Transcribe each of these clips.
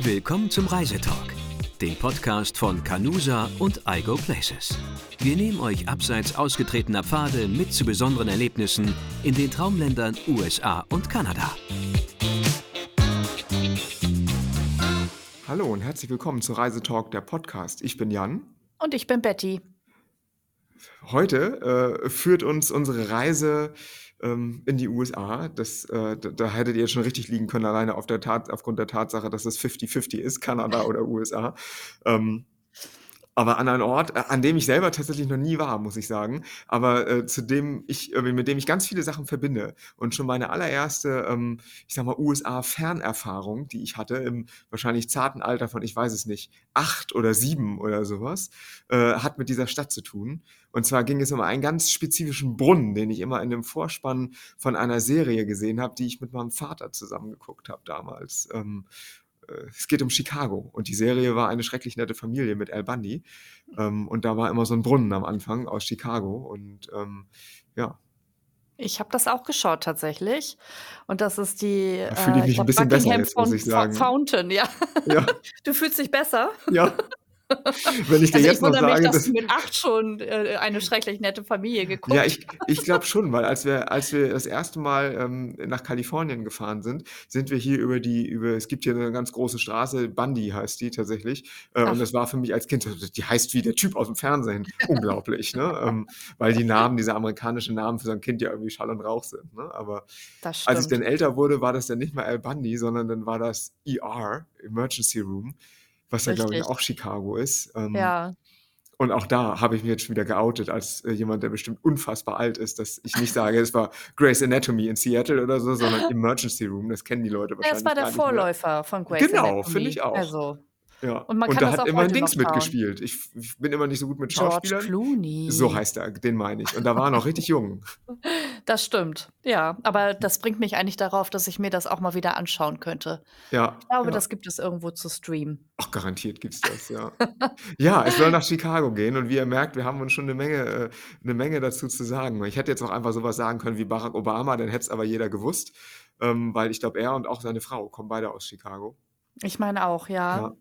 Willkommen zum Reisetalk, dem Podcast von Canusa und iGo Places. Wir nehmen euch abseits ausgetretener Pfade mit zu besonderen Erlebnissen in den Traumländern USA und Kanada. Hallo und herzlich willkommen zu Reisetalk, der Podcast. Ich bin Jan. Und ich bin Betty. Heute äh, führt uns unsere Reise ähm, in die USA. Das, äh, da, da, hättet ihr schon richtig liegen können, alleine auf der Tat, aufgrund der Tatsache, dass es 50-50 ist, Kanada oder USA. Ähm, aber an einen Ort, äh, an dem ich selber tatsächlich noch nie war, muss ich sagen, aber äh, zu dem ich, äh, mit dem ich ganz viele Sachen verbinde. Und schon meine allererste, ähm, ich sag mal, USA-Fernerfahrung, die ich hatte, im wahrscheinlich zarten Alter von, ich weiß es nicht, acht oder sieben oder sowas, äh, hat mit dieser Stadt zu tun. Und zwar ging es um einen ganz spezifischen Brunnen, den ich immer in dem Vorspann von einer Serie gesehen habe, die ich mit meinem Vater zusammengeguckt habe damals. Ähm, äh, es geht um Chicago und die Serie war eine schrecklich nette Familie mit Al Bundy ähm, und da war immer so ein Brunnen am Anfang aus Chicago und ähm, ja. Ich habe das auch geschaut tatsächlich und das ist die da fühle ich äh, mich ich ein bisschen besser jetzt, muss ich sagen. Fountain, ja. ja. Du fühlst dich besser? Ja. Wenn ich dir also jetzt ich noch sage, mich, dass, dass du mit acht schon äh, eine schrecklich nette Familie geguckt Ja, ich, ich glaube schon, weil als wir, als wir das erste Mal ähm, nach Kalifornien gefahren sind, sind wir hier über die, über, es gibt hier eine ganz große Straße, Bundy heißt die tatsächlich. Äh, und das war für mich als Kind, die heißt wie der Typ aus dem Fernsehen. Unglaublich, ne? Ähm, weil die Namen, diese amerikanischen Namen für so ein Kind ja irgendwie Schall und Rauch sind. Ne? Aber als ich dann älter wurde, war das dann nicht mehr Al Bundy, sondern dann war das ER, Emergency Room was ja, glaube ich, auch Chicago ist. Ähm, Ja. und auch da habe ich mich jetzt schon wieder geoutet als äh, jemand, der bestimmt unfassbar alt ist, dass ich nicht sage, es war Grey's Anatomy in Seattle oder so, sondern Emergency Room. Das kennen die Leute Ja, wahrscheinlich es war der. Vorläufer von Grey's Genau, finde ich auch. Also, Ja. und man Und kann da das hat immer ein Dings mitgespielt. Ich, ich bin immer nicht so gut mit George Schauspielern. So Clooney. heißt er, den meine ich. Und da war er noch richtig jung. Das stimmt, ja. Aber das bringt mich eigentlich darauf, dass ich mir das auch mal wieder anschauen könnte. Ja, Ich glaube, ja. das gibt es irgendwo zu streamen. Ach, garantiert gibt's das, ja. Ja, es soll nach Chicago gehen und wie ihr merkt, wir haben uns schon eine Menge, äh, 'ne Menge dazu zu sagen. Ich hätte jetzt auch einfach so was sagen können wie Barack Obama, dann hätte es aber jeder gewusst, ähm, weil ich glaube, er und auch seine Frau kommen beide aus Chicago. Ich meine auch, ja. Ja.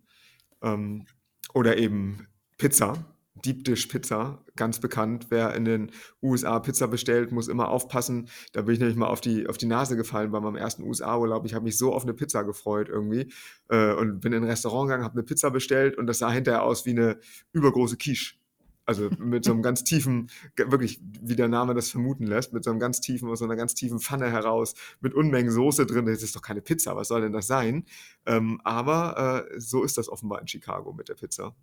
Ähm, oder eben Pizza, Deep Dish Pizza, ganz bekannt. Wer in den USA Pizza bestellt, muss immer aufpassen. Da bin ich nämlich mal auf die, auf die Nase gefallen bei meinem ersten USA-Urlaub. Ich habe mich so auf eine Pizza gefreut irgendwie äh, und bin in ein Restaurant gegangen, habe eine Pizza bestellt und das sah hinterher aus wie eine übergroße Quiche. Also mit so einem ganz tiefen, wirklich, wie der Name das vermuten lässt, mit so einem ganz tiefen, aus so einer ganz tiefen Pfanne heraus, mit Unmengen Soße drin. Das ist doch keine Pizza, was soll denn das sein? Ähm, aber äh, so ist das offenbar in Chicago mit der Pizza.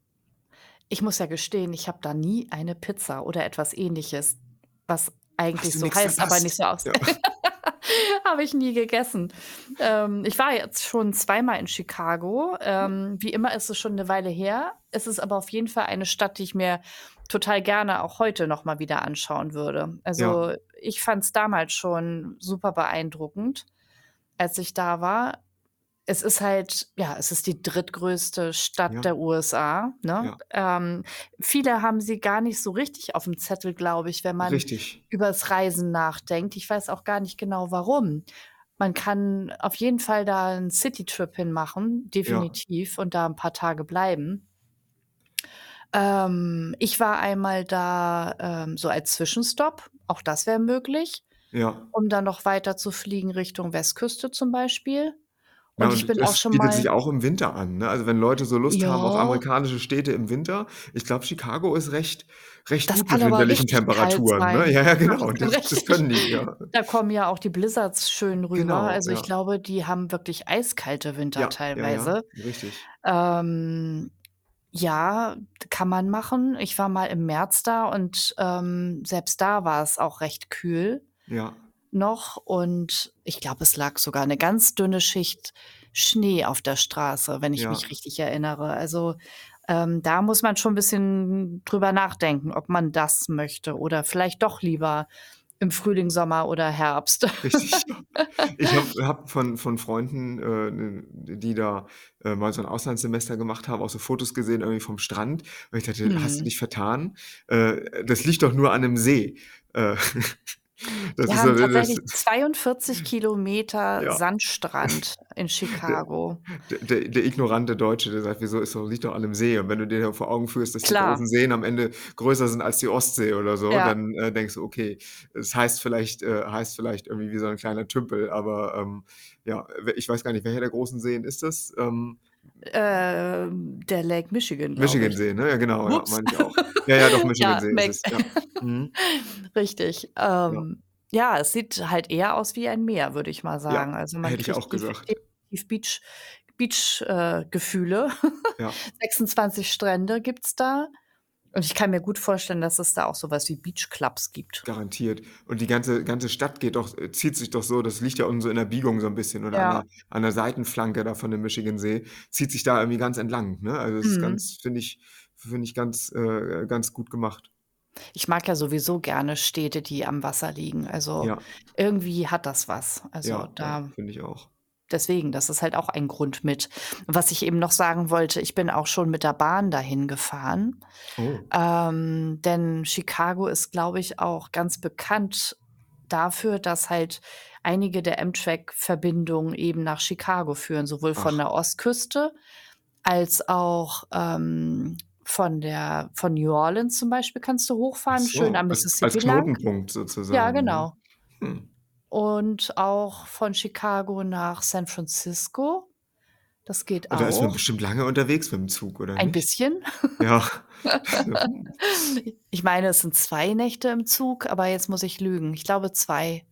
Ich muss ja gestehen, ich habe da nie eine Pizza oder etwas Ähnliches, was eigentlich so heißt, aber nicht so Ja. aussieht. Habe ich nie gegessen. Ähm, ich war jetzt schon zweimal in Chicago. Ähm, wie immer ist es schon eine Weile her. Es ist aber auf jeden Fall eine Stadt, die ich mir total gerne auch heute noch mal wieder anschauen würde. Also Ja. ich fand es damals schon super beeindruckend, als ich da war. Es ist halt, ja, es ist die drittgrößte Stadt Ja. der USA. Ne? Ähm, viele haben sie gar nicht so richtig auf dem Zettel, glaube ich, wenn man Richtig. übers Reisen nachdenkt. Ich weiß auch gar nicht genau warum. Man kann auf jeden Fall da einen Citytrip hinmachen, Ja. definitiv, und da ein paar Tage bleiben. Ähm, ich war einmal da ähm, so als Zwischenstopp, auch das wäre möglich, Ja. um dann noch weiter zu fliegen Richtung Westküste zum Beispiel. Ja, Und ich und bin auch schon bietet mal. sich auch im Winter an, ne? Also wenn Leute so Lust haben auf Ja, amerikanische Städte im Winter, ich glaube, Chicago ist recht, recht das gut mit winterlichen Temperaturen, ne? Ja, ja, Ja, genau. das Das, das können die, ja. Da kommen ja auch die Blizzards schön rüber. Genau, Also ich ja. glaube, die haben wirklich eiskalte Winter Ja, ja, ja, teilweise. richtig. Ähm, ja, kann man machen. Ich war mal im März da und ähm, selbst da war es auch recht kühl Ja. noch. Und ich glaube, es lag sogar eine ganz dünne Schicht Schnee auf der Straße, wenn ich Ja. mich richtig erinnere. Also ähm, da muss man schon ein bisschen drüber nachdenken, ob man das möchte oder vielleicht doch lieber im Frühling, Sommer oder Herbst. Richtig. Ich habe hab von, von Freunden, äh, die da äh, mal so ein Auslandssemester gemacht haben, auch so Fotos gesehen irgendwie vom Strand. Und ich dachte, hast du Hm. dich vertan? Äh, das liegt doch nur an einem See. Das Wir ist haben das tatsächlich 42 Kilometer Ja. Sandstrand in Chicago. der der der ignorante Deutsche, der sagt: „Wieso, ist doch liegt doch an 'nem See.“ Und wenn du dir vor Augen führst, dass die Klar. großen Seen am Ende größer sind als die Ostsee oder so, Ja. dann, äh, denkst du: „Okay, es heißt vielleicht äh, heißt vielleicht irgendwie wie so 'n kleiner Tümpel“, aber, ähm, ja, ich weiß gar nicht, welcher der großen Seen ist das? Ähm Ähm, der Lake Michigan, glaube ich. Michigansee, ne? Ja, genau, ja, meine ich auch. Ja, ja, doch, Ja, Michigansee Mac ist es, ja. Mhm. Richtig. Ja. Ähm, ja, es sieht halt eher aus wie ein Meer, würde ich mal Ja, sagen. Also, man hätte ich auch gesagt. Beach Beach äh. Ja. 26 Strände gibt's da. Und ich kann mir gut vorstellen, dass es da auch so was wie Beachclubs gibt. Garantiert. Und die ganze ganze Stadt geht doch äh, zieht sich doch so das liegt ja unten so in der Biegung so 'n bisschen oder an Ja. der an der Seitenflanke da von dem Michigansee, zieht sich da irgendwie ganz entlang, ne? Also, ist Mhm. ganz finde ich finde ich ganz äh, ganz gut gemacht. Ich mag ja sowieso gerne Städte, die am Wasser liegen. Also, Ja. irgendwie hat das was. Also, Ja, ja, da finde ich auch. Deswegen, das ist halt auch ein Grund mit. Was ich eben noch sagen wollte, ich bin auch schon mit der Bahn dahin gefahren. Oh. Ähm, denn Chicago ist, glaube ich, auch ganz bekannt dafür, dass halt einige der Amtrak-Verbindungen eben nach Chicago führen, sowohl von Ach. der Ostküste als auch, ähm, von der von New Orleans zum Beispiel kannst du hochfahren, schön so, am als Mississippi als lang. Knotenpunkt Ja, sozusagen, ne? genau. Hm. Und auch von Chicago nach San Francisco. Das geht Und da ist man auch. bestimmt lange unterwegs mit'm Zug, oder Ein nicht? bisschen. Ja. Ich meine, es sind 2 Nächte im Zug, aber jetzt muss ich lügen. Ich glaube 2.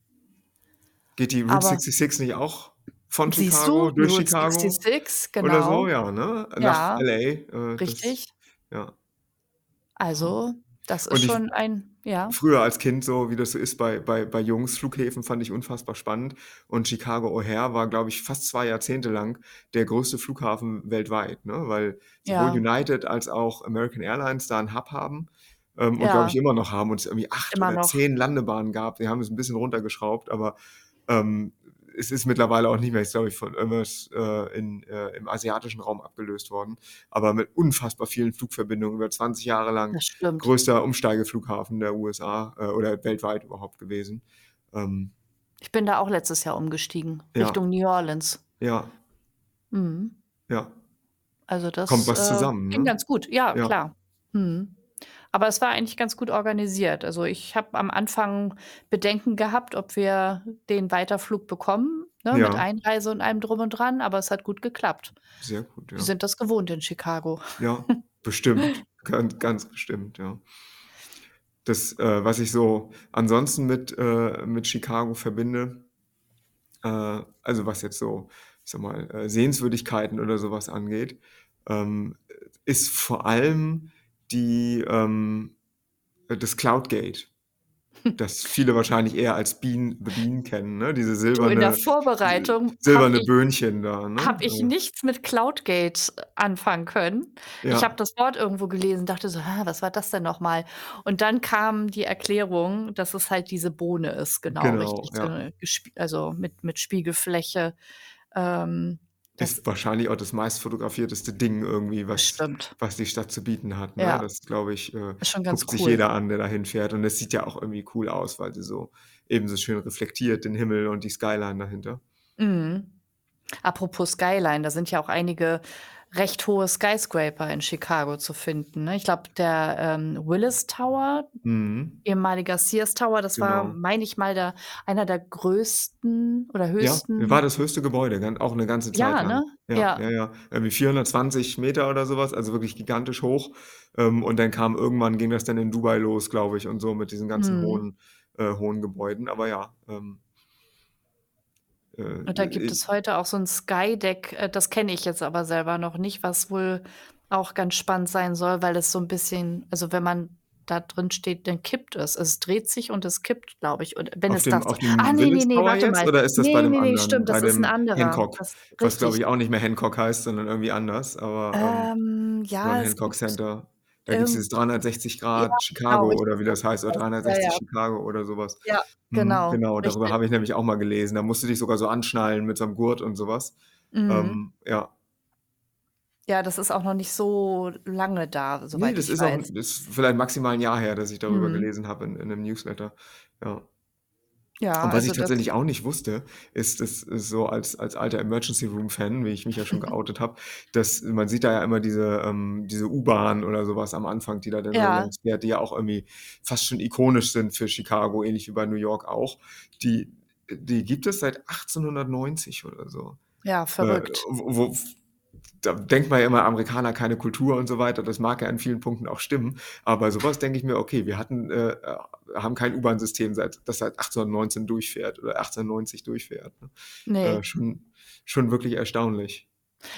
Geht die Route Aber 66 nicht auch von Siehst Chicago du, durch Route Chicago 66, oder so? genau. Ja, ne? Nach Ja, LA, äh, das richtig. ja. Aha. Also, das ist ich schon ein ja? früher als Kind so, wie das so ist bei bei bei Jungs, Flughäfen fand ich unfassbar spannend. Und Chicago O'Hare war, glaube ich, fast 2 Jahrzehnte lang der größte Flughafen weltweit, ne? Weil sowohl Ja. United als auch American Airlines da 'n Hub haben, ähm, und glaube ich Ja. immer noch haben und es irgendwie 8 Immer oder noch. 10 Landebahnen gab. Die haben es 'n bisschen runtergeschraubt, aber, ähm, es ist mittlerweile auch nicht mehr glaube ich, von irgendwas äh, in äh, im asiatischen Raum abgelöst worden, aber mit unfassbar vielen Flugverbindungen über 20 Jahre lang größter Umsteigeflughafen der USA äh, oder weltweit überhaupt gewesen. Ähm Ich bin da auch letztes Jahr umgestiegen, Ja. Richtung New Orleans. Ja. Mhm. Ja. Also, Kommt das, was äh, zusammen, ging ne? ganz gut. Ja, Ja. klar. Mhm. Aber es war eigentlich ganz gut organisiert. Also, ich habe am Anfang Bedenken gehabt, ob wir den Weiterflug bekommen, ne, mit Ja. Einreise und allem drum und dran, aber es hat gut geklappt. Sehr gut, Wir ja. sind das gewohnt in Chicago. Ja, bestimmt. Ganz ganz bestimmt, ja. Das, äh, was ich so ansonsten mit äh, mit Chicago verbinde äh, also, was jetzt so, ich sage mal, äh, Sehenswürdigkeiten oder so was angeht, ähm, ist vor allem die ähm, äh, das Cloud Gate, das viele wahrscheinlich eher als Bean The Bean kennen, ne? Diese Du, in der silberne Vorbereitung silberne ich Böhnchen da, ne? habe ich Äh nichts mit Cloudgate anfangen können. Ich Ja. habe das Wort irgendwo gelesen, dachte so: „Hä, was war das denn noch mal?“ Und dann kam die Erklärung, dass es halt diese Bohne ist, genau, Genau, richtig, ja. also, mit mit Spiegelfläche. Ähm, das Ist wahrscheinlich auch das meistfotografierteste Ding irgendwie, was stimmt. was die Stadt zu bieten hat, ne? Ja. Das glaube ich, äh, Ist schon ganz guckt sich cool. jeder an, der da hinfährt. Und es sieht ja auch irgendwie cool aus, weil sie so eben so schön reflektiert den Himmel und die Skyline dahinter. Mhm. Apropos Skyline, da sind ja auch einige recht hohe Skyscraper in Chicago zu finden, ne? Ich glaube, der, ähm, Willis Tower, Mhm. ehemaliger Sears Tower, das war, Genau. meine ich mal, der einer der größten oder Ja, höchsten war das höchste Gebäude, auch 'ne ganze Zeit Ja, lang. ne? Ja, Ja. ja, ja. Irgendwie 420 Meter oder so was, also wirklich gigantisch hoch. Ähm, und dann kam irgendwann ging das dann in Dubai los, glaube ich, und so mit diesen ganzen Mhm. hohen äh, hohen Gebäuden. Aber ja, ähm äh, Und da gibt i es heute auch so 'n Skydeck, äh, das kenne ich jetzt aber selber noch nicht, was wohl auch ganz spannend sein soll, weil es so 'n bisschen also, wenn man da drin steht, dann kippt es. Es dreht sich und es kippt, glaube ich. Und wenn Auf es dem das auf dem ah, ne, Willis ne, ne, Tower warte jetzt mal. oder ist das bei Ne, dem ne, ne, anderen, stimmt, bei das ist 'n dem anderer. Hancock, Das was, glaube ich, auch nicht mehr Hancock heißt, sondern irgendwie anders, aber, ähm, Ähm, so 'n ja, es Hancock Center. Da gibt's dieses irgend 360 ja, Grad genau, Chicago oder richtig, wie das heißt, oder ja, 360 ja. Chicago oder so was. Ja, Mhm, genau, genau, darüber habe ich nämlich auch mal gelesen. Da musst du dich sogar so anschnallen mit so 'nem Gurt und so was. Mhm. Ähm, ja. Ja, das ist auch noch nicht so lange da, Ne, soweit das ich ist auch weiß. das ist vielleicht maximal 'n Jahr her, dass ich darüber Mhm. gelesen habe in in 'nem Newsletter. Ja. Ja, Und was ich also das tatsächlich auch nicht wusste, ist, das ist so als, als alter Emergency Room Fan, wie ich mich ja schon geoutet habe, dass man sieht da ja immer diese, ähm, diese U-Bahn oder sowas am Anfang, die da dann so Ja. fährt, die ja auch irgendwie fast schon ikonisch sind für Chicago, ähnlich wie bei New York auch. Die, die gibt es seit 1890 oder so. Ja, Äh, verrückt. wo, wo, da denkt man ja immer, Amerikaner keine Kultur und so weiter. Das mag ja in vielen Punkten auch stimmen. Aber sowas denke ich mir, okay, wir hatten, äh, äh, haben kein U-Bahn-System, seit, das seit 1819 durchfährt oder 1890 durchfährt. Ne? Ne. Äh, schon, schon wirklich erstaunlich.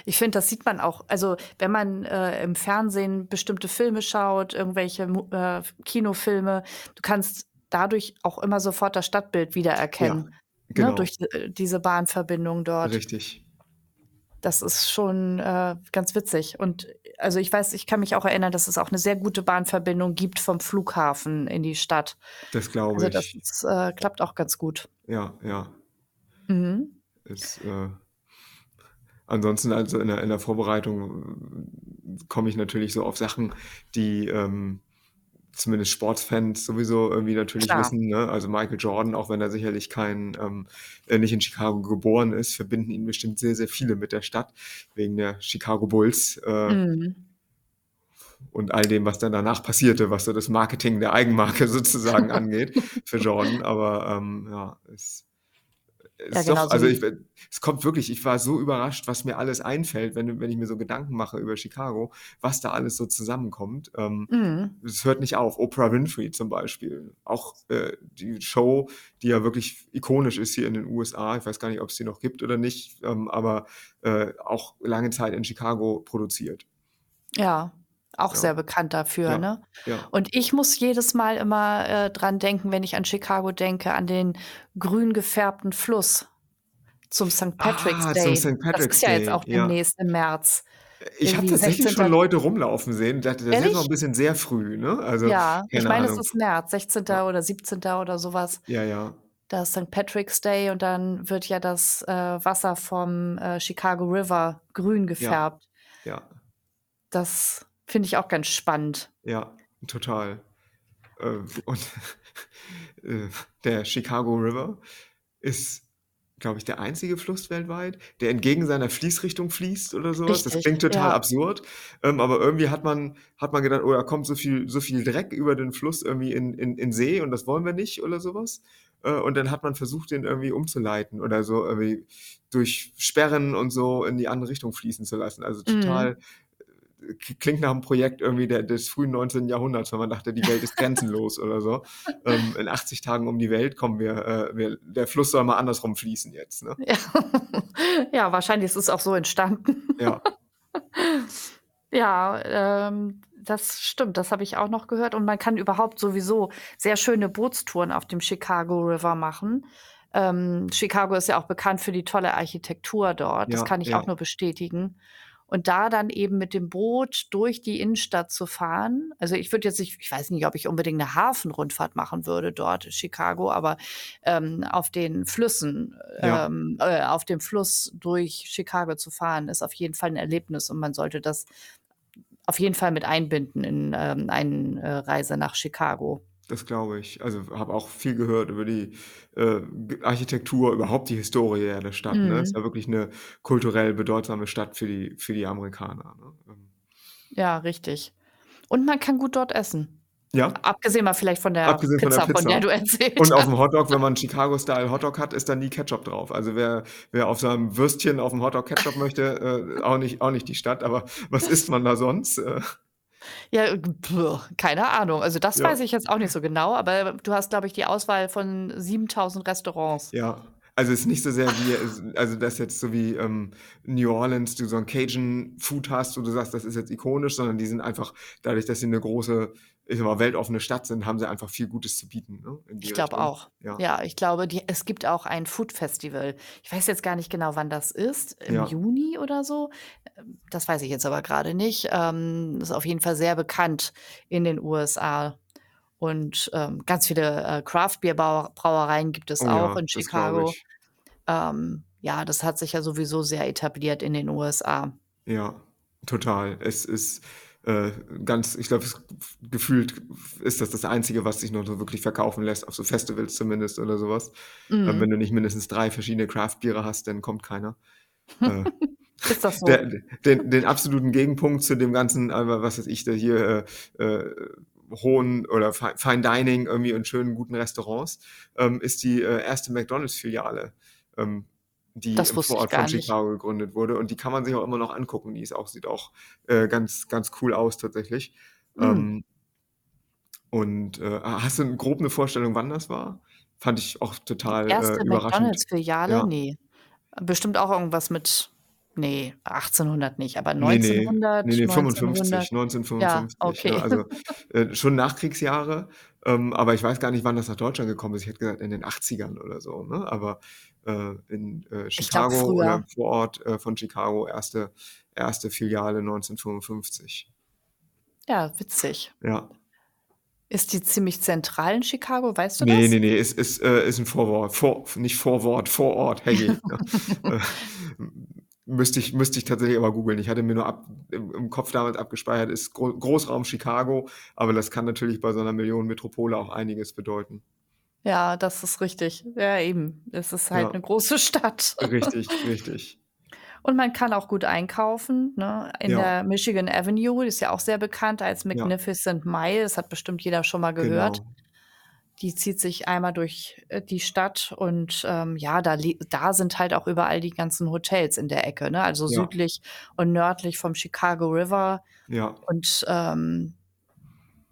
Ich finde, das sieht man auch. Also, wenn man äh, im Fernsehen bestimmte Filme schaut, irgendwelche äh, Kinofilme, du kannst dadurch auch immer sofort das Stadtbild Ja, wiedererkennen, ne, genau. durch äh, diese Bahnverbindung dort. Richtig. Das ist schon äh, ganz witzig. Und also ich weiß, ich kann mich auch erinnern, dass es auch eine sehr gute Bahnverbindung gibt vom Flughafen in die Stadt. Das glaube Also das ich. ist, äh, klappt auch ganz gut. Ja, ja. Mhm. Ist, äh, ansonsten, also in der, in der Vorbereitung äh, komme ich natürlich so auf Sachen, die ähm, zumindest Sportsfans sowieso irgendwie natürlich Klar. wissen. Ne? Also Michael Jordan, auch wenn er sicherlich kein, ähm, äh, nicht in Chicago geboren ist, verbinden ihn bestimmt sehr, sehr viele mit der Stadt, wegen der Chicago Bulls. Äh, Mhm. und all dem, was dann danach passierte, was so das Marketing der Eigenmarke sozusagen angeht für Jordan. Aber ähm, ja, es Ja, ist doch, genauso also ich, es kommt wirklich, ich war so überrascht, was mir alles einfällt, wenn, wenn ich mir so Gedanken mache über Chicago, was da alles so zusammenkommt. Ähm, Mhm. es hört nicht auf. Oprah Winfrey zum Beispiel. Auch äh, die Show, die ja wirklich ikonisch ist hier in den USA. Ich weiß gar nicht, ob es die noch gibt oder nicht, ähm, aber äh, auch lange Zeit in Chicago produziert. Ja, auch Ja. sehr bekannt dafür, Ja, ne? ja. Und ich muss jedes Mal immer äh, dran denken, wenn ich an Chicago denke, an den grün gefärbten Fluss zum St. Patrick's Ah, zum Day. St. Das Patrick's ist ja jetzt auch demnächst im März. Ich habe tatsächlich 16. schon Leute rumlaufen sehen. Das, das ist noch ein bisschen sehr früh, ne? Also, Ja, ich meine, es ist März, 16. Ja, oder 17. oder sowas. ja, ja. Da ist St. Patrick's Day und dann wird ja das äh, Wasser vom äh, Chicago River grün gefärbt. ja, Das finde ich auch ganz spannend. ja, total. Äh, und äh, der Chicago River ist, glaube ich, der einzige Fluss weltweit, der entgegen seiner Fließrichtung fließt oder sowas. Das Richtig, klingt total ja. absurd, ähm, aber irgendwie hat man, hat man gedacht, oh, da kommt so viel, so viel Dreck über den Fluss irgendwie in, in, in See und das wollen wir nicht oder sowas. Äh, Und dann hat man versucht, den irgendwie umzuleiten oder so irgendwie durch Sperren und so in die andere Richtung fließen zu lassen. Also Mhm. total k- klingt nach einem Projekt irgendwie der, des frühen 19. Jahrhunderts, wenn man dachte, die Welt ist grenzenlos oder so. Ähm, in 80 Tagen um die Welt kommen wir, äh, wir, der Fluss soll mal andersrum fließen jetzt. Ne? Ja. ja, wahrscheinlich ist es auch so entstanden. Ja, Ja, ähm, das stimmt, das habe ich auch noch gehört. Und man kann überhaupt sowieso sehr schöne Bootstouren auf dem Chicago River machen. Ähm, Chicago ist ja auch bekannt für die tolle Architektur dort. Das ja, kann ich auch ja, nur bestätigen. Und da dann eben mit dem Boot durch die Innenstadt zu fahren. Also ich würde jetzt nicht, ich weiß nicht, ob ich unbedingt eine Hafenrundfahrt machen würde dort in Chicago, aber ähm, auf den Flüssen, ja, ähm, äh, auf dem Fluss durch Chicago zu fahren, ist auf jeden Fall ein Erlebnis und man sollte das auf jeden Fall mit einbinden in ähm, eine äh, Reise nach Chicago. Das glaube ich. Also habe auch viel gehört über die äh, Architektur, überhaupt die Historie ja der Stadt. Ne? Ist Mhm. ja wirklich eine kulturell bedeutsame Stadt für die, für die Amerikaner. Ne? Ähm, Ja, richtig. Und man kann gut dort essen. Ja, Abgesehen mal vielleicht von der abgesehen von der Pizza, von der Pizza. du erzählt Und auf hast. dem Hotdog, wenn man einen Chicago-Style Hotdog hat, ist da nie Ketchup drauf. Also wer, wer auf seinem Würstchen auf dem Hotdog Ketchup möchte, äh, auch, nicht, auch nicht die Stadt. Aber was isst man da sonst? Äh, Ja, pff, keine Ahnung. Also das ja, weiß ich jetzt auch nicht so genau, aber du hast, glaube ich, die Auswahl von 7000 Restaurants. ja. Also es ist nicht so sehr wie, also das jetzt so wie ähm, New Orleans, du so ein Cajun Food hast, wo du sagst, das ist jetzt ikonisch, sondern die sind einfach, dadurch, dass sie eine große, ich sag mal, weltoffene Stadt sind, haben sie einfach viel Gutes zu bieten, ne? Ich glaube auch. Ja, Ja, ich glaube, die, es gibt auch ein Food Festival. Ich weiß jetzt gar nicht genau, wann das ist. Im ja, Juni oder so. Das weiß ich jetzt aber gerade nicht. Ähm, ist auf jeden Fall sehr bekannt in den USA. Und ähm, ganz viele äh, Craft-Bier-Brauereien gibt es oh auch ja, in Chicago. Ähm, ja, das hat sich ja sowieso sehr etabliert in den USA. Ja, total. Es ist, äh, ganz, ich glaube, gefühlt ist das das Einzige, was sich noch so wirklich verkaufen lässt, auf so Festivals zumindest oder sowas. Ähm, wenn Mhm. du nicht mindestens drei verschiedene Craft-Biere hast, dann kommt keiner. Äh, Ist das so? der, den, den absoluten Gegenpunkt zu dem ganzen, was weiß ich, da hier äh, äh, hohen oder Fi- Fine Dining irgendwie in schönen, guten Restaurants, ähm, ist die äh, erste McDonalds-Filiale, ähm, die Das im Vorort von nicht. Chicago gegründet wurde. Und die kann man sich auch immer noch angucken. Die ist auch, sieht auch äh, ganz, ganz cool aus tatsächlich. Mm. Ähm, und äh, hast du grob eine Vorstellung, wann das war? Fand ich auch Die total erste äh, überraschend. McDonalds-Filiale? Ja. Nee. Bestimmt auch irgendwas mit, nee, 1800 nicht, aber Nee, nee, 1900, nee, nee, 1900. 55, Ja, 1955. okay. Ne? Also äh, schon Nachkriegsjahre, ähm, aber ich weiß gar nicht, wann das nach Deutschland gekommen ist. Ich hätte gesagt in den 80ern oder so. Ne? Aber äh, in äh, Chicago oder früher. im Vorort äh, von Chicago erste, erste Filiale 1955. Ja, witzig. Ja. Ist die ziemlich zentral in Chicago, weißt du Nee, das? nee, nee, ist, ist, äh, ist ein Vorwort. Vor, nicht Vorwort, Vorort, Heggy. ja. Müsste, ich, müsste ich tatsächlich aber googeln. Ich hatte mir nur ab, im, im Kopf damals abgespeichert, ist Gro Großraum Chicago, aber das kann natürlich bei so einer Millionenmetropole auch einiges bedeuten. Ja, das ist richtig. Ja, eben. Es ist halt Ja. eine große Stadt. Richtig, richtig. Und man kann auch gut einkaufen. Ne? In Ja. der Michigan Avenue, die ist ja auch sehr bekannt als Ja. Magnificent Mile. Das hat bestimmt jeder schon mal gehört. Genau. Die zieht sich einmal durch äh, die Stadt und ähm, ja, da, da sind halt auch überall die ganzen Hotels in der Ecke. Ne? Also Ja. südlich und nördlich vom Chicago River. Ja, Und ähm,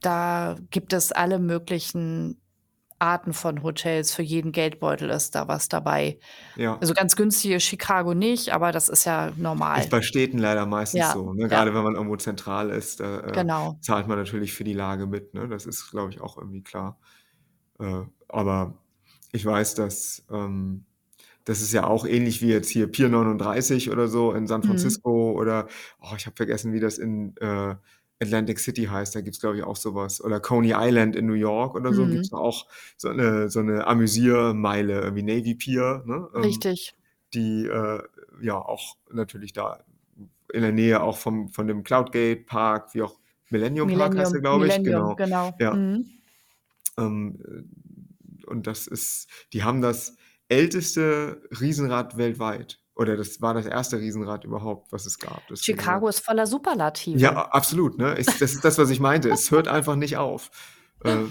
da gibt es alle möglichen Arten von Hotels. Für jeden Geldbeutel ist da was dabei. ja. Also ganz günstig ist Chicago nicht, aber das ist ja normal. Ist bei Städten leider meistens Ja, so. Ne? ja. Gerade wenn man irgendwo zentral ist, äh, Genau. zahlt man natürlich für die Lage mit. Ne? Das ist, glaube ich, auch irgendwie klar. Äh, aber ich weiß, dass ähm, das ist ja auch ähnlich wie jetzt hier Pier 39 oder so in San Mhm. Francisco oder, oh, ich habe vergessen, wie das in äh, Atlantic City heißt. Da gibt es, glaube ich, auch sowas. Oder Coney Island in New York oder so gibt es Mhm. auch so eine, so eine Amüsiermeile, irgendwie Navy Pier, ne? ähm, Richtig. die äh, ja auch natürlich da in der Nähe auch vom, von dem Cloudgate Park, wie auch Millennium Park heißt der, Millennium, glaube ich. Millennium, Genau. genau. Ja. Mhm. Ähm, äh, und das ist, die haben das älteste Riesenrad weltweit. Oder das war das erste Riesenrad überhaupt, was es gab. Das Chicago ist voller Superlative. Ja, absolut. Ne? Ist, das ist das, was ich meinte. Es hört einfach nicht auf. Äh,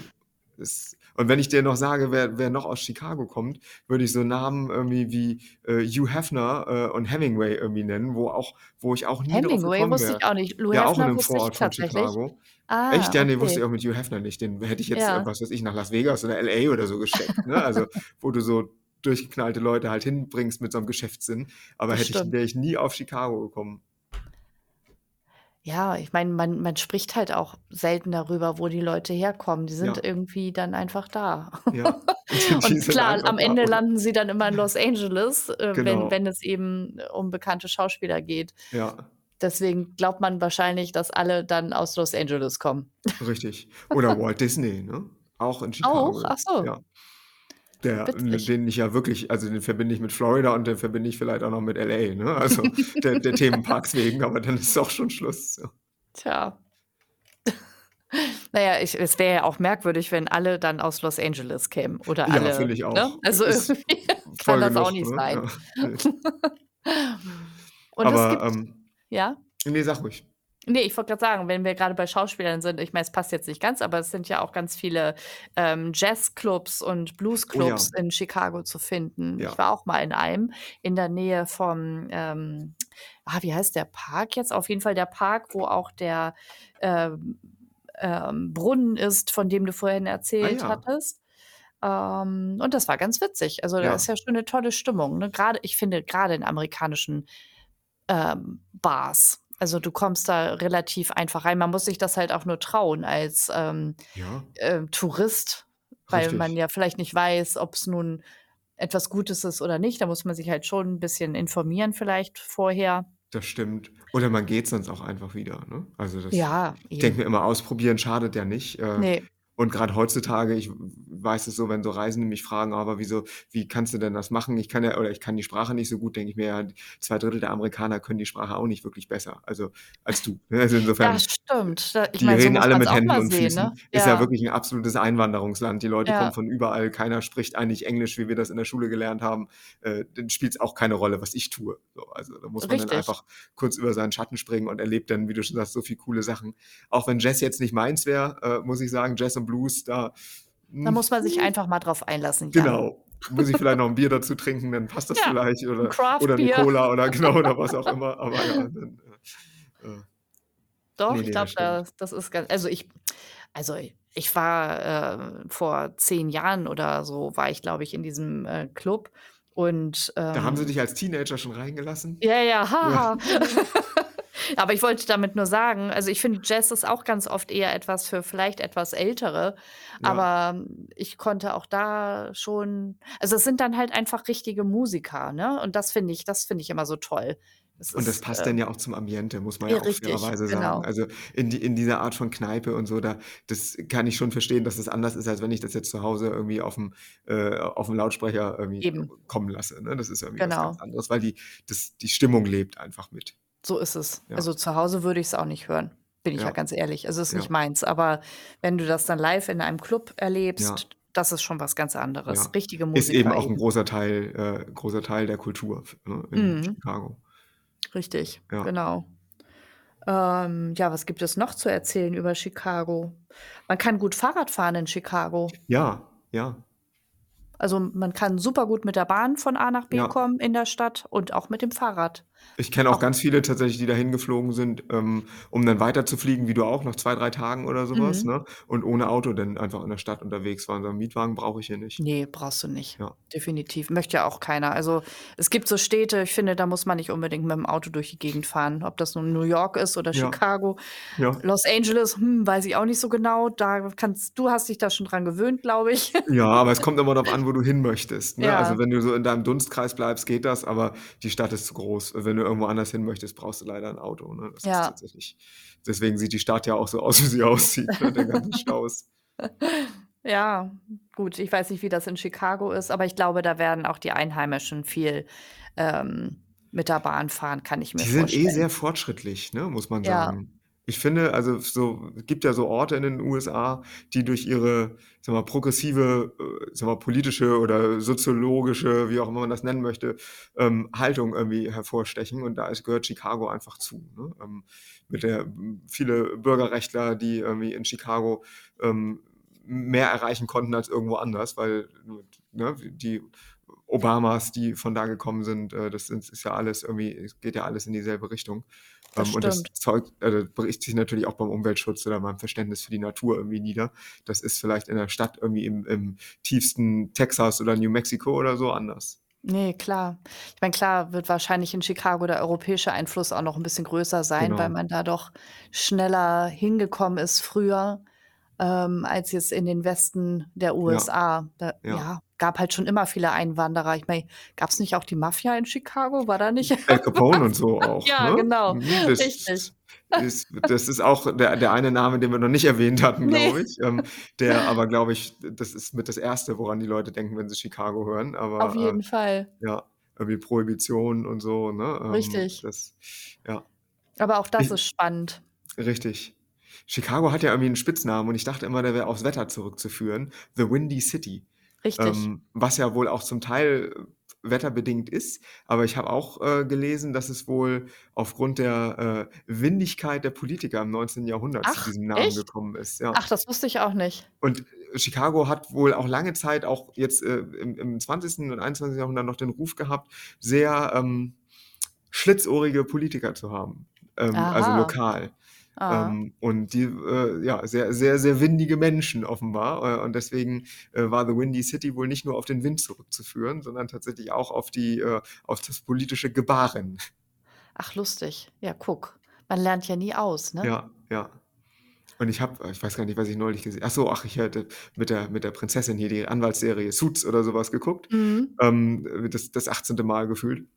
es, und wenn ich dir noch sage, wer, wer noch aus Chicago kommt, würde ich so Namen irgendwie wie äh, Hugh Hefner äh, und Hemingway irgendwie nennen, wo auch, wo ich auch nie Hemingway wusste ich auch nicht. Lou Ja, auch in Hefner einem Vorort von. Chicago. Ah, Echt? Ja, nee, wusste ich auch mit Hugh Hefner nicht. Den hätte ich jetzt, Ja. was weiß ich, nach Las Vegas oder LA oder so gesteckt. Ne? Also, wo du so durchgeknallte Leute halt hinbringst mit so einem Geschäftssinn. Aber Das hätte ich, wäre ich nie auf Chicago gekommen. Ja, ich meine, man, man spricht halt auch selten darüber, wo die Leute herkommen. Die sind Ja. irgendwie dann einfach da. Ja. Die Und sind klar, einfach am da. Ende landen sie dann immer in Los Angeles, äh, wenn, Genau. wenn es eben um bekannte Schauspieler geht. Ja, Deswegen glaubt man wahrscheinlich, dass alle dann aus Los Angeles kommen. richtig. Oder Walt Disney, ne? Auch in Chicago. Auch? Ach so. Ja. Der, Witzig. den ich ja wirklich, also den verbinde ich mit Florida und den verbinde ich vielleicht auch noch mit LA, ne? Also der, der Themenparks wegen, aber dann ist auch schon Schluss. Ja. Tja. Naja, ich, es wäre ja auch merkwürdig, wenn alle dann aus Los Angeles kämen. Oder Ja, alle. finde ich auch. Ne? Also Ist irgendwie kann das genug, auch nicht ne? sein. Ja. Und es aber, gibt, ähm, ja? nee, sag ruhig. Nee, ich wollte gerade sagen, wenn wir gerade bei Schauspielern sind, ich meine, es passt jetzt nicht ganz, aber es sind ja auch ganz viele ähm, Jazzclubs und Bluesclubs in Chicago zu finden. Ja. Ich war auch mal in einem in der Nähe vom, ähm, ah, wie heißt der Park jetzt? Auf jeden Fall der Park, wo auch der ähm, ähm, Brunnen ist, von dem du vorhin erzählt ja. hattest. Ähm, und das war ganz witzig. Also da Ja. ist ja schon eine tolle Stimmung. Ne? Gerade, ich finde, gerade in amerikanischen ähm, Bars. Also du kommst da relativ einfach rein. Man muss sich das halt auch nur trauen als ähm, Ja, ähm, Tourist, weil Richtig. man ja vielleicht nicht weiß, ob es nun etwas Gutes ist oder nicht. Da muss man sich halt schon ein bisschen informieren vielleicht vorher. das stimmt. Oder man geht sonst auch einfach wieder, ne? Also das, Ja, ich denke eben. mir immer, ausprobieren schadet ja nicht. Äh, Nee, Und gerade heutzutage, ich weiß es so, wenn so Reisende mich fragen, aber wieso, wie kannst du denn das machen? Ich kann ja, oder ich kann die Sprache nicht so gut, denke ich mir, ja, zwei Drittel der Amerikaner können die Sprache auch nicht wirklich besser, also als du. Also insofern. Ja, stimmt. Ich Die meine, so reden muss alle mit Händen und sehen, Füßen. ne? Ist ja wirklich ein absolutes Einwanderungsland. Die Leute kommen ja, von überall. Keiner spricht eigentlich Englisch, wie wir das in der Schule gelernt haben. Äh, dann spielt es auch keine Rolle, was ich tue. So, also da muss man dann richtig. einfach kurz über seinen Schatten springen und erlebt dann, wie du schon sagst, so viele coole Sachen. Auch wenn Jazz jetzt nicht meins wäre, äh, muss ich sagen, Jazz und Blues, da Da hm, muss man sich einfach mal drauf einlassen, genau. Muss ich vielleicht noch ein Bier dazu trinken, dann passt das Ja, vielleicht ein oder oder eine. Cola oder genau oder was auch immer. Aber ja, dann, äh, äh, Doch, ne, ich glaube, das das, ist ganz. Also ich, also ich war äh, vor zehn Jahren oder so, war ich, glaube ich, in diesem äh, Club. Und Da haben sie ähm, dich als Teenager schon reingelassen? ja, ja, Ja. Aber ich wollte damit nur sagen, also ich finde, Jazz ist auch ganz oft eher etwas für vielleicht etwas Ältere. Ja. Aber ich konnte auch da schon, also es sind dann halt einfach richtige Musiker, ne? Und das finde ich, das finde ich immer so toll. Es Und das ist, passt äh, dann ja auch zum Ambiente, muss man ja, ja auch richtig, fairerweise sagen. genau. Also in, die, in dieser Art von Kneipe und so, da, das kann ich schon verstehen, dass das anders ist, als wenn ich das jetzt zu Hause irgendwie auf dem, äh, auf dem Lautsprecher irgendwie Eben, kommen lasse. Ne? Das ist irgendwie was genau. ganz anderes, weil die, das, die Stimmung lebt einfach mit. So ist es. Ja, Also zu Hause würde ich es auch nicht hören, bin ich ja ja, ganz ehrlich. Also es ist nicht ja, meins. Aber wenn du das dann live in einem Club erlebst, das ist schon was ganz anderes. Richtige Ist eben auch ein großer Teil, äh, großer Teil der Kultur ne, in Mhm, Chicago. richtig, genau. Ähm, ja, was gibt es noch zu erzählen über Chicago? Man kann gut Fahrrad fahren in Chicago. Ja, ja, Also man kann super gut mit der Bahn von A nach B ja. kommen in der Stadt und auch mit dem Fahrrad. Ich kenne auch Auch, ganz viele tatsächlich, die dahin geflogen sind, ähm, um dann weiter zu fliegen, wie du auch, nach zwei, drei Tagen oder sowas, mhm. ne? Und ohne Auto dann einfach in der Stadt unterwegs waren. So einen Mietwagen brauche ich hier nicht. Nee, brauchst du nicht. Ja. Definitiv. Möchte ja auch keiner. Also es gibt so Städte, ich finde, da muss man nicht unbedingt mit dem Auto durch die Gegend fahren. Ob das nun New York ist oder Ja, Chicago. ja. Los Angeles, hm, weiß ich auch nicht so genau. Da kannst, du hast dich da schon dran gewöhnt, glaube ich. Ja, aber es kommt immer darauf an, wo du hin möchtest. Ne? Also Ja, wenn du so in deinem Dunstkreis bleibst, geht das, aber die Stadt ist zu groß. Wenn du irgendwo anders hin möchtest, brauchst du leider ein Auto. Ne? Das ist ja, tatsächlich. Deswegen sieht die Stadt ja auch so aus, wie sie aussieht, ne? der ganzen Staus. ja, gut. Ich weiß nicht, wie das in Chicago ist, aber ich glaube, da werden auch die Einheimischen viel ähm, mit der Bahn fahren, kann ich mir Die sind eh vorstellen. sehr fortschrittlich, ne, muss man Ja, sagen. Ich finde, also so, gibt ja so Orte in den USA, die durch ihre, sag mal, progressive, äh, sag mal, politische oder soziologische, wie auch immer man das nennen möchte, ähm, Haltung irgendwie hervorstechen. Und da ist, gehört Chicago einfach zu. Ne? Ähm, mit der viele Bürgerrechtler, die irgendwie in Chicago ähm, mehr erreichen konnten als irgendwo anders, weil ne, die Obamas, die von da gekommen sind, äh, das sind, ist ja alles irgendwie, es geht ja alles in dieselbe Richtung. Das Ähm, und das. Zeug äh, bricht sich natürlich auch beim Umweltschutz oder beim Verständnis für die Natur irgendwie nieder. Das ist vielleicht in der Stadt irgendwie im, im tiefsten Texas oder New Mexico oder so anders. Nee, klar. Ich meine, klar wird wahrscheinlich in Chicago der europäische Einfluss auch noch ein bisschen größer sein, weil Genau. man da doch schneller hingekommen ist früher ähm, als jetzt in den Westen der Ja, USA. Da, ja. ja, gab halt schon immer viele Einwanderer. Ich meine, gab es nicht auch die Mafia in Chicago? War da nicht? Al Capone und so auch, Ja, ne? genau. Mhm, Das Richtig. ist, das ist auch der, der eine Name, den wir noch nicht erwähnt hatten, Nee. glaube ich. Ähm, der aber, glaube ich, das ist mit das Erste, woran die Leute denken, wenn sie Chicago hören. Auf Aber äh, jeden Fall. ja, irgendwie Prohibition und so, ne? Ähm, Richtig. das, ja. Aber auch das Ich, ist spannend. richtig. Chicago hat ja irgendwie einen Spitznamen und ich dachte immer, der wäre aufs Wetter zurückzuführen. The Windy City. Richtig. Ähm, was ja wohl auch zum Teil wetterbedingt ist. Aber ich habe auch äh, gelesen, dass es wohl aufgrund der äh, Windigkeit der Politiker im 19. Jahrhundert zu Ach, diesem Namen echt? gekommen ist. Ja. Ach, das wusste ich auch nicht. Und Chicago hat wohl auch lange Zeit, auch jetzt äh, im, im 20. und 21. Jahrhundert noch den Ruf gehabt, sehr ähm, schlitzohrige Politiker zu haben. Ähm, also lokal. Ah. Ähm, und die, äh, ja, sehr, sehr, sehr windige Menschen offenbar. Äh, und deswegen äh, war The Windy City wohl nicht nur auf den Wind zurückzuführen, sondern tatsächlich auch auf die, äh, auf das politische Gebaren. Ach, lustig. Ja, guck. Man lernt ja nie aus, ne? Ja, ja. Und ich habe, ich weiß gar nicht, was ich neulich gesehen habe. Ach so, ach, ich hatte mit der, mit der Prinzessin hier die Anwaltsserie Suits oder sowas geguckt. Mhm. Ähm, das, das 18. Mal gefühlt.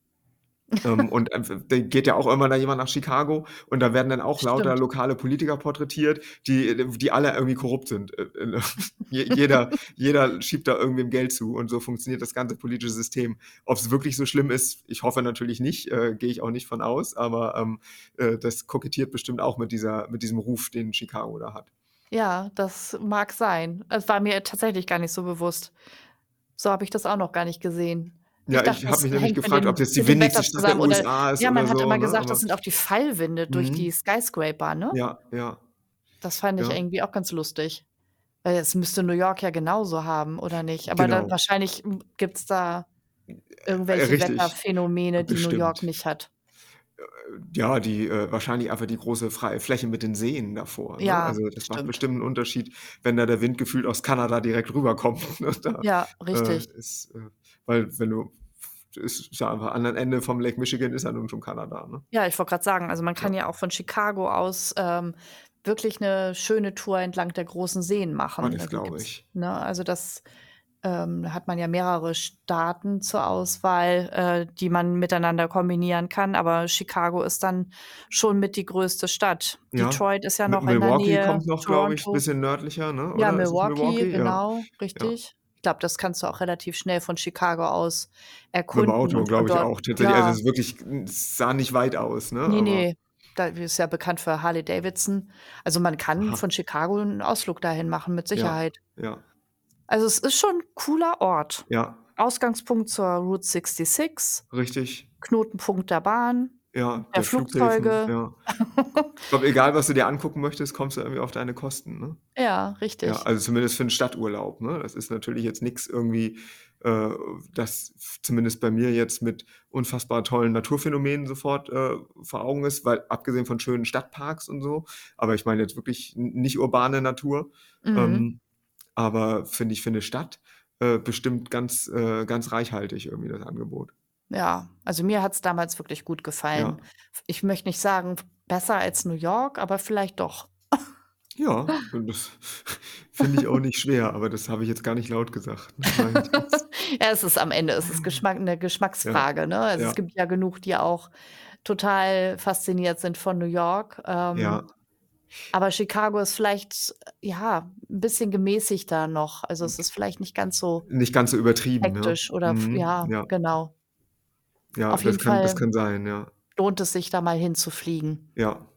Ähm, und äh, da geht ja auch immer da jemand nach Chicago und da werden dann auch Stimmt. lauter lokale Politiker porträtiert, die, die alle irgendwie korrupt sind. Äh, äh, jeder, jeder schiebt da irgendwem Geld zu und so funktioniert das ganze politische System. Ob es wirklich so schlimm ist, ich hoffe natürlich nicht, äh, gehe ich auch nicht von aus, aber ähm, äh, das kokettiert bestimmt auch mit, dieser, mit diesem Ruf, den Chicago da hat. Ja, das mag sein. Es war mir tatsächlich gar nicht so bewusst. So habe ich das auch noch gar nicht gesehen. Ja, ich, ich habe mich nämlich gefragt, ob jetzt die windigste Stadt der USA ist. Ja, man hat so, immer ne? gesagt, das sind auch die Fallwinde durch mhm. die Skyscraper, ne? Ja, ja. Das fand ich ja. irgendwie auch ganz lustig. Weil es müsste New York ja genauso haben, oder nicht? Aber genau. dann, wahrscheinlich gibt es da irgendwelche Richtig. Wetterphänomene, die Bestimmt. New York nicht hat. Äh, ja, die äh, wahrscheinlich einfach die große freie Fläche mit den Seen davor. Ne? Ja, also das stimmt. macht bestimmt einen Unterschied, wenn da der Wind gefühlt aus Kanada direkt rüberkommt. Ne? Da, ja, richtig. Äh, ist, äh, weil wenn du ist ja einfach an Ende vom Lake Michigan ist ja nun schon Kanada. Ne? Ja, ich wollte gerade sagen, also man kann ja. ja auch von Chicago aus ähm, wirklich eine schöne Tour entlang der großen Seen machen. Das glaube ich. Ne, also das ähm, hat man ja mehrere Staaten zur Auswahl, äh, die man miteinander kombinieren kann. Aber Chicago ist dann schon mit die größte Stadt. Ja. Detroit ist ja noch M in Milwaukee der Nähe. kommt noch, glaube ich, ein bisschen nördlicher. Ne? Ja, Milwaukee, Milwaukee, genau, richtig. Glaube, das kannst du auch relativ schnell von Chicago aus erkunden. Mit dem Auto, glaube ich, auch. Tatsächlich, ja. also es ist wirklich, es sah nicht weit aus, ne? Nee, Aber nee. Da ist ja bekannt für Harley Davidson. Also man kann Aha. von Chicago einen Ausflug dahin machen, mit Sicherheit. Ja, ja. Also es ist schon ein cooler Ort. Ja. Ausgangspunkt zur Route 66. Richtig. Knotenpunkt der Bahn. Ja, der, der Flugzeuge. Ja. ich glaube, egal, was du dir angucken möchtest, kommst du irgendwie auf deine Kosten. Ne? Ja, richtig. Ja, also zumindest für einen Stadturlaub. Ne? Das ist natürlich jetzt nichts irgendwie, äh, das zumindest bei mir jetzt mit unfassbar tollen Naturphänomenen sofort äh, vor Augen ist, weil abgesehen von schönen Stadtparks und so, aber ich meine jetzt wirklich nicht urbane Natur, mhm. ähm, aber finde ich für eine Stadt äh, bestimmt ganz, äh, ganz reichhaltig irgendwie das Angebot. Ja, also mir hat es damals wirklich gut gefallen. Ja. Ich möchte nicht sagen, besser als New York, aber vielleicht doch. Ja, und das finde ich auch nicht schwer, aber das habe ich jetzt gar nicht laut gesagt. Ne? Ja, es ist am Ende, es ist Geschmack, eine Geschmacksfrage, ne? Also ja. es gibt ja genug, die auch total fasziniert sind von New York. Ähm, Ja, aber Chicago ist vielleicht, ja, ein bisschen gemäßigter noch. Also es ist vielleicht nicht ganz so nicht ganz so übertrieben, ja. hektisch oder Mhm, ja, ja. genau. Ja, Auf das jeden kann, das Fall kann sein, ja. lohnt es sich, da mal hinzufliegen. Ja.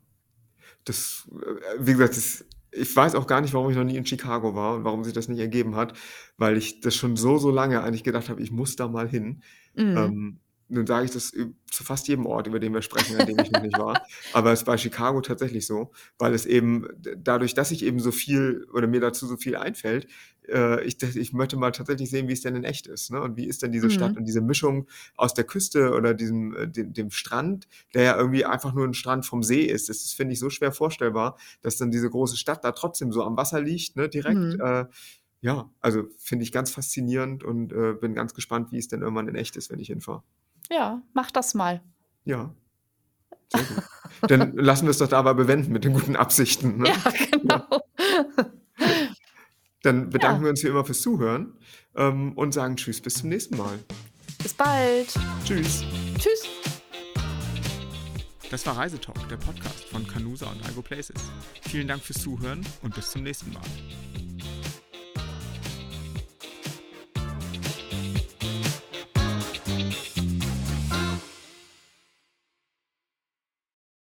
Das, äh, wie gesagt, das, ich weiß auch gar nicht, warum ich noch nie in Chicago war und warum sich das nicht ergeben hat, weil ich das schon so, so lange eigentlich gedacht habe, ich muss da mal hin. Mhm. Ähm, nun sage ich das zu fast jedem Ort, über den wir sprechen, an dem ich noch nicht war. Aber es ist bei Chicago tatsächlich so, weil es eben dadurch, dass ich eben so viel oder mir dazu so viel einfällt, äh, ich, ich möchte mal tatsächlich sehen, wie es denn in echt ist. Ne? Und wie ist denn diese Stadt Mhm. und diese Mischung aus der Küste oder diesem, äh, dem, dem Strand, der ja irgendwie einfach nur ein Strand vom See ist. Das ist, finde ich, so schwer vorstellbar, dass dann diese große Stadt da trotzdem so am Wasser liegt, ne, direkt. Mhm. Äh, ja, also finde ich ganz faszinierend und äh, bin ganz gespannt, wie es denn irgendwann in echt ist, wenn ich hinfahre. Ja, mach das mal. Ja, sehr gut. Dann lassen wir es doch dabei bewenden mit den guten Absichten. Ne? Ja, genau. Dann bedanken Ja. wir uns wie immer fürs Zuhören ähm, und sagen Tschüss, bis zum nächsten Mal. Bis bald. Tschüss. Tschüss. Das war Reisetalk, der Podcast von Canusa und Algo Places. Vielen Dank fürs Zuhören und bis zum nächsten Mal.